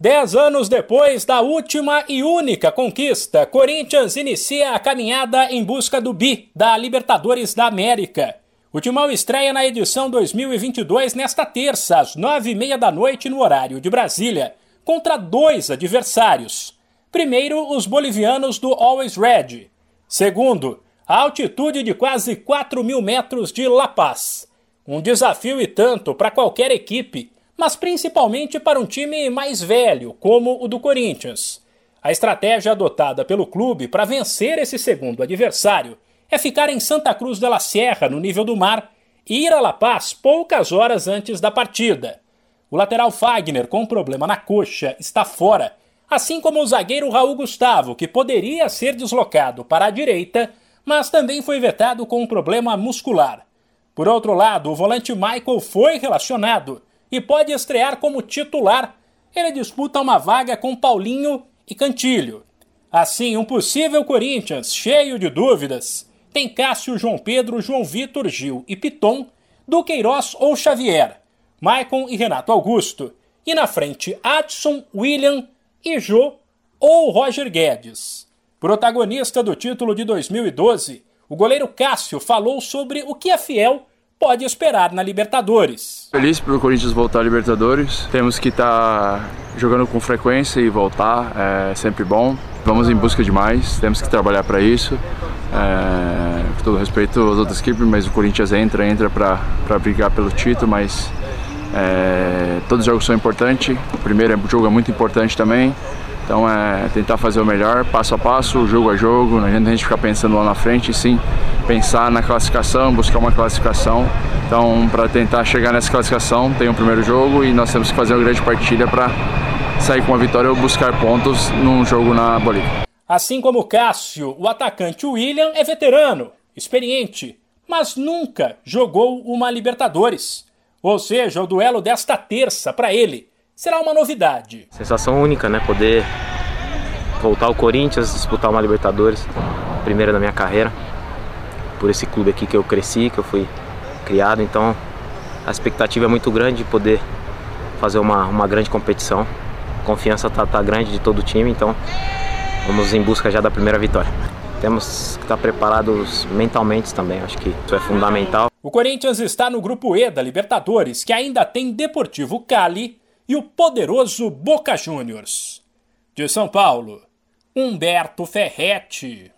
Dez anos depois da última e única conquista, Corinthians inicia a caminhada em busca do bi da Libertadores da América. O Timão estreia na edição 2022 nesta terça, às nove e meia da noite, no horário de Brasília, contra dois adversários. Primeiro, os bolivianos do Always Red. Segundo, a altitude de quase 4 mil metros de La Paz. Um desafio e tanto para qualquer equipe mas principalmente para um time mais velho, como o do Corinthians. A estratégia adotada pelo clube para vencer esse segundo adversário é ficar em Santa Cruz de la Sierra, no nível do mar, e ir a La Paz poucas horas antes da partida. O lateral Fagner, com problema na coxa, está fora, assim como o zagueiro Raul Gustavo, que poderia ser deslocado para a direita, mas também foi vetado com um problema muscular. Por outro lado, o volante Michael foi relacionado e pode estrear como titular. Ele disputa uma vaga com Paulinho e Cantilho. Assim, um possível Corinthians cheio de dúvidas tem Cássio, João Pedro, João Vitor, Gil e Piton, Duqueiroz ou Xavier, Maicon e Renato Augusto, e na frente Adson, William e Jô ou Roger Guedes. Protagonista do título de 2012, o goleiro Cássio falou sobre o que é fiel pode esperar na Libertadores. Feliz pelo Corinthians voltar à Libertadores. Temos que estar tá jogando com frequência e voltar, é sempre bom. Vamos em busca de mais, temos que trabalhar para isso. É, com todo respeito às outras equipes, mas o Corinthians entra, entra para brigar pelo título, mas é, todos os jogos são importantes. O primeiro jogo é muito importante também. Então é tentar fazer o melhor, passo a passo, jogo a jogo, não adianta a gente ficar pensando lá na frente, sim pensar na classificação, buscar uma classificação. Então, para tentar chegar nessa classificação, tem o um primeiro jogo e nós temos que fazer uma grande partida para sair com uma vitória ou buscar pontos num jogo na Bolívia. Assim como o Cássio, o atacante William é veterano, experiente, mas nunca jogou uma Libertadores. Ou seja, o duelo desta terça para ele será uma novidade. Sensação única, né? Poder voltar ao Corinthians, disputar uma Libertadores, primeira da minha carreira, por esse clube aqui que eu cresci, que eu fui criado, então a expectativa é muito grande de poder fazer uma, uma grande competição. A confiança tá, tá grande de todo o time, então vamos em busca já da primeira vitória. Temos que estar preparados mentalmente também, acho que isso é fundamental. O Corinthians está no grupo E da Libertadores, que ainda tem Deportivo Cali e o poderoso Boca Juniors. De São Paulo, Humberto Ferretti.